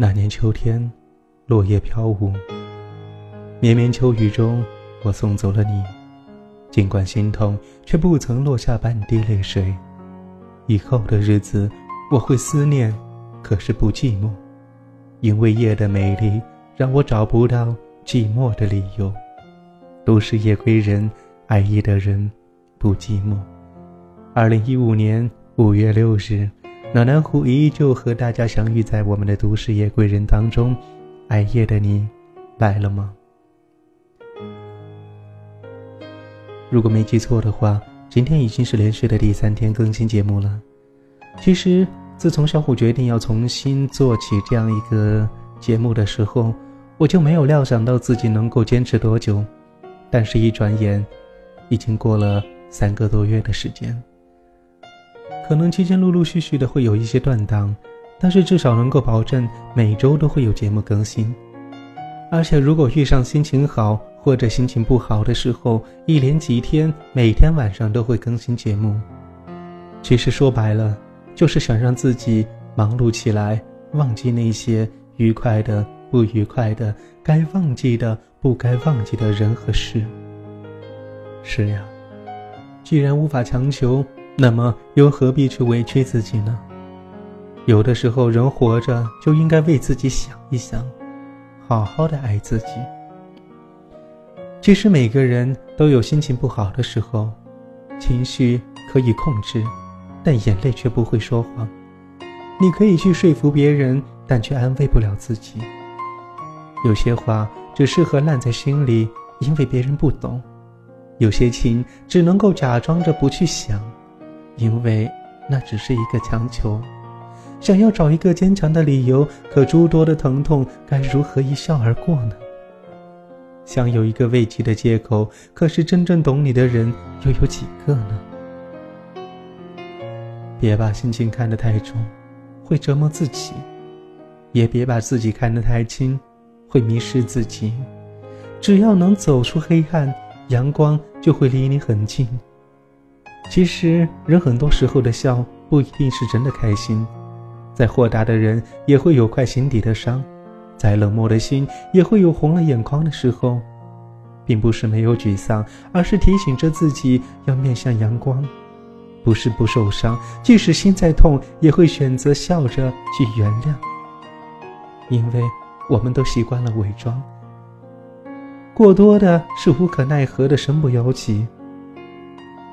那年秋天，落叶飘舞，绵绵秋雨中，我送走了你。尽管心痛，却不曾落下半滴泪水。以后的日子，我会思念，可是不寂寞，因为夜的美丽让我找不到寂寞的理由。都是夜归人，爱夜的人不寂寞。二零一五年五月六日，暖暖虎依旧和大家相遇在我们的都市夜归人当中。爱夜的你，来了吗？如果没记错的话，今天已经是连续的第三天更新节目了。其实，自从小虎决定要重新做起这样一个节目的时候，我就没有料想到自己能够坚持多久。但是，一转眼，已经过了三个多月的时间。可能期间陆陆续续的会有一些断档，但是至少能够保证每周都会有节目更新。而且，如果遇上心情好，或者心情不好的时候，一连几天，每天晚上都会更新节目。其实说白了，就是想让自己忙碌起来，忘记那些愉快的、不愉快的、该忘记的、不该忘记的人和事。是呀，既然无法强求，那么又何必去委屈自己呢？有的时候，人活着就应该为自己想一想，好好的爱自己。其实每个人都有心情不好的时候，情绪可以控制，但眼泪却不会说谎。你可以去说服别人，但却安慰不了自己。有些话只适合烂在心里，因为别人不懂；有些情只能够假装着不去想，因为那只是一个强求。想要找一个坚强的理由，可诸多的疼痛该如何一笑而过呢？想有一个慰藉的借口，可是真正懂你的人又有几个呢？别把心情看得太重，会折磨自己；也别把自己看得太轻，会迷失自己。只要能走出黑暗，阳光就会离你很近。其实，人很多时候的笑不一定是真的开心，再豁达的人也会有块心底的伤。再冷漠的心也会有红了眼眶的时候，并不是没有沮丧，而是提醒着自己要面向阳光。不是不受伤，即使心再痛，也会选择笑着去原谅。因为我们都习惯了伪装，过多的是无可奈何的身不由己。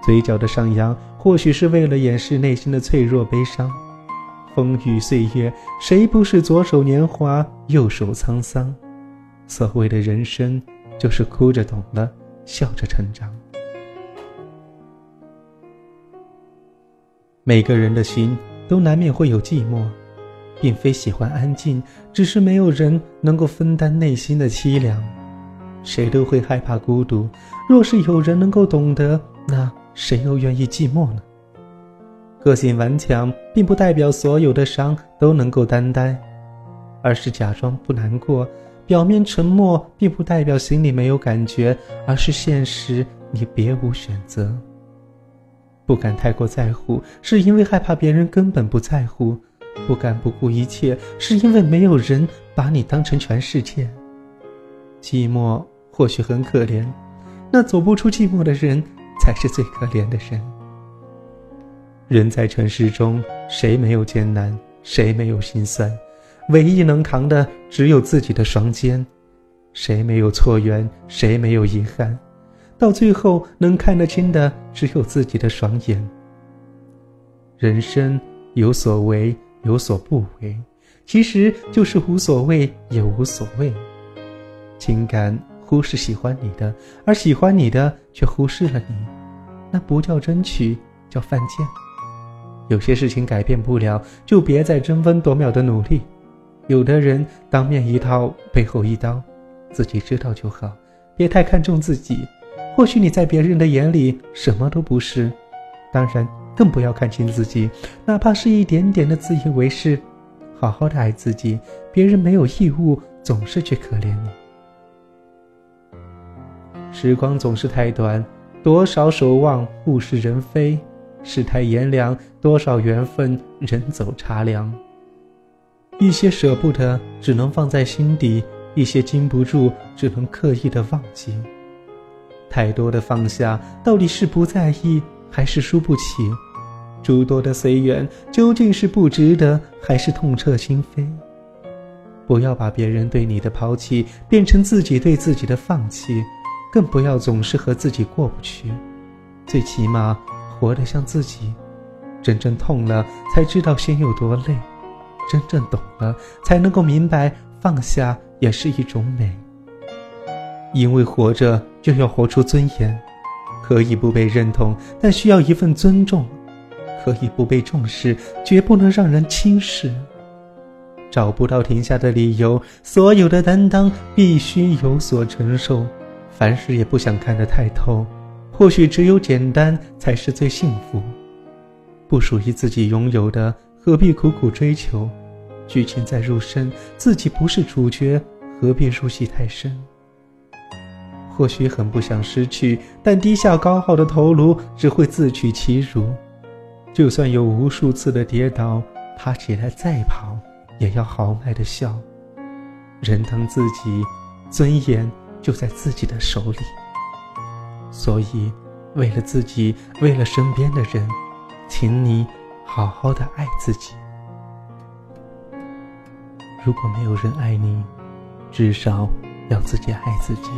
嘴角的上扬，或许是为了掩饰内心的脆弱悲伤。风雨岁月，谁不是左手年华，右手沧桑？所谓的人生，就是哭着懂了，笑着成长。每个人的心都难免会有寂寞，并非喜欢安静，只是没有人能够分担内心的凄凉。谁都会害怕孤独，若是有人能够懂得，那谁又愿意寂寞呢？个性顽强，并不代表所有的伤都能够担待，而是假装不难过；表面沉默，并不代表心里没有感觉，而是现实你别无选择。不敢太过在乎，是因为害怕别人根本不在乎；不敢不顾一切，是因为没有人把你当成全世界。寂寞或许很可怜，那走不出寂寞的人，才是最可怜的人。人在尘世中，谁没有艰难，谁没有心酸？唯一能扛的只有自己的双肩。谁没有错缘，谁没有遗憾？到最后能看得清的只有自己的双眼。人生有所为，有所不为，其实就是无所谓也无所谓。情感忽视喜欢你的，而喜欢你的却忽视了你，那不叫争取，叫犯贱。有些事情改变不了，就别再争分夺秒的努力。有的人当面一套，背后一刀，自己知道就好，别太看重自己。或许你在别人的眼里什么都不是，当然更不要看清自己，哪怕是一点点的自以为是。好好的爱自己，别人没有义务总是去可怜你。时光总是太短，多少守望物是人非。世态炎凉，多少缘分人走茶凉。一些舍不得，只能放在心底；一些禁不住，只能刻意的忘记。太多的放下，到底是不在意，还是输不起？诸多的随缘，究竟是不值得，还是痛彻心扉？不要把别人对你的抛弃变成自己对自己的放弃，更不要总是和自己过不去。最起码，活得像自己。真正痛了，才知道心有多累；真正懂了，才能够明白放下也是一种美。因为活着就要活出尊严，可以不被认同，但需要一份尊重；可以不被重视，绝不能让人轻视。找不到停下的理由，所有的担当必须有所承受。凡事也不想看得太透，或许只有简单才是最幸福。不属于自己拥有的，何必苦苦追求？剧情再入深，自己不是主角，何必入戏太深？或许很不想失去，但低下高傲的头颅只会自取其辱。就算有无数次的跌倒，爬起来再跑，也要豪迈的笑。人疼自己，尊严就在自己的手里。所以，为了自己，为了身边的人。请你好好的爱自己。如果没有人爱你，至少要自己爱自己。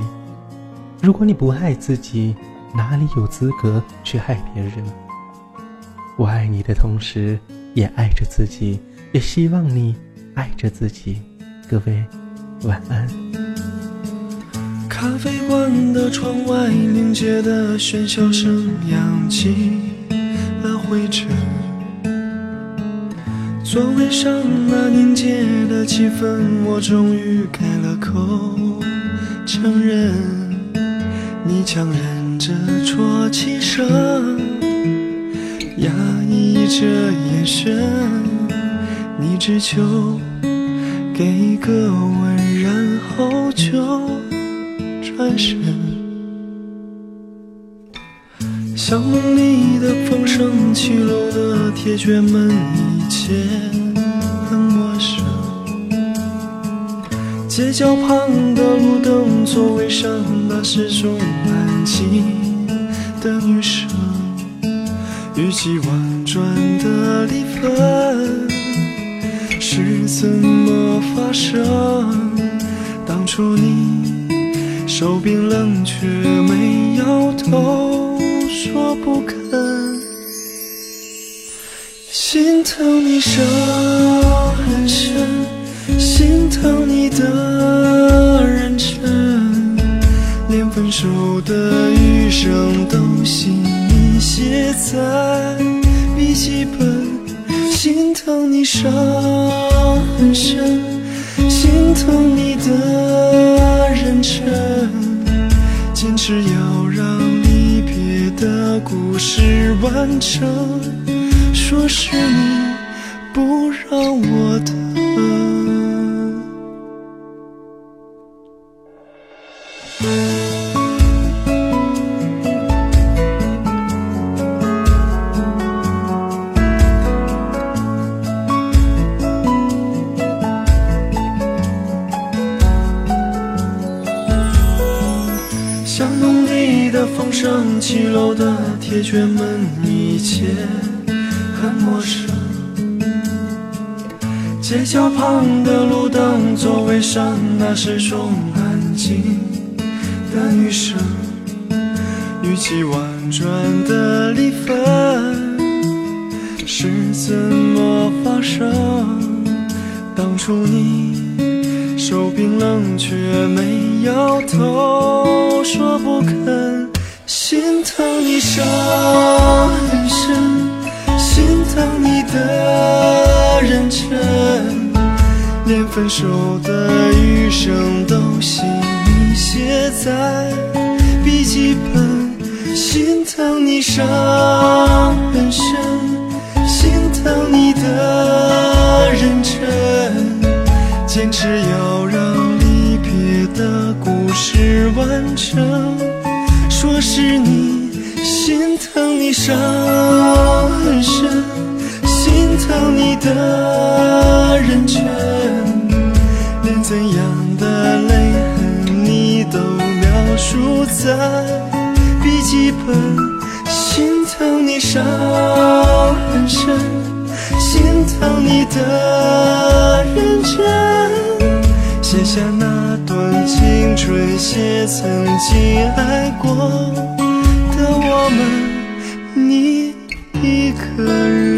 如果你不爱自己，哪里有资格去爱别人？我爱你的同时，也爱着自己，也希望你爱着自己。各位，晚安。咖啡馆的窗外，凝结的喧嚣声扬起了。灰尘，座位上那凝结的气氛，我终于开了口承认。你强忍着啜泣声，压抑着眼神，你只求给一个吻，然后就转身。巷弄里的风声，七楼的铁卷门，一切很陌生。街角旁的路灯，座位上那始终安静的女生，语气婉转的离分是怎么发生？当初你手冰冷却没摇头。说不肯，心疼你伤很深，心疼你的认真，连分手的余生都心你写在笔记本。心疼你伤很深，心疼你的是要让离别。的故事完整，说是你不让我的。七楼的铁卷门，一切很陌生。街角旁的路灯，座位上那是种安静的女生，语气婉转的离分是怎么发生？当初你手冰冷却没摇头，说不肯。心疼你伤很深，心疼你的认真，连分手的余生都心你写在笔记本。心疼你伤很深，心疼你的认真，坚持要让离别的故事完整。说是你心疼你伤很深，心疼你的认真，连怎样的泪痕你都描述在笔记本。心疼你伤很深，心疼你的认真，写下那青春，写曾经爱过的我们，你一个人。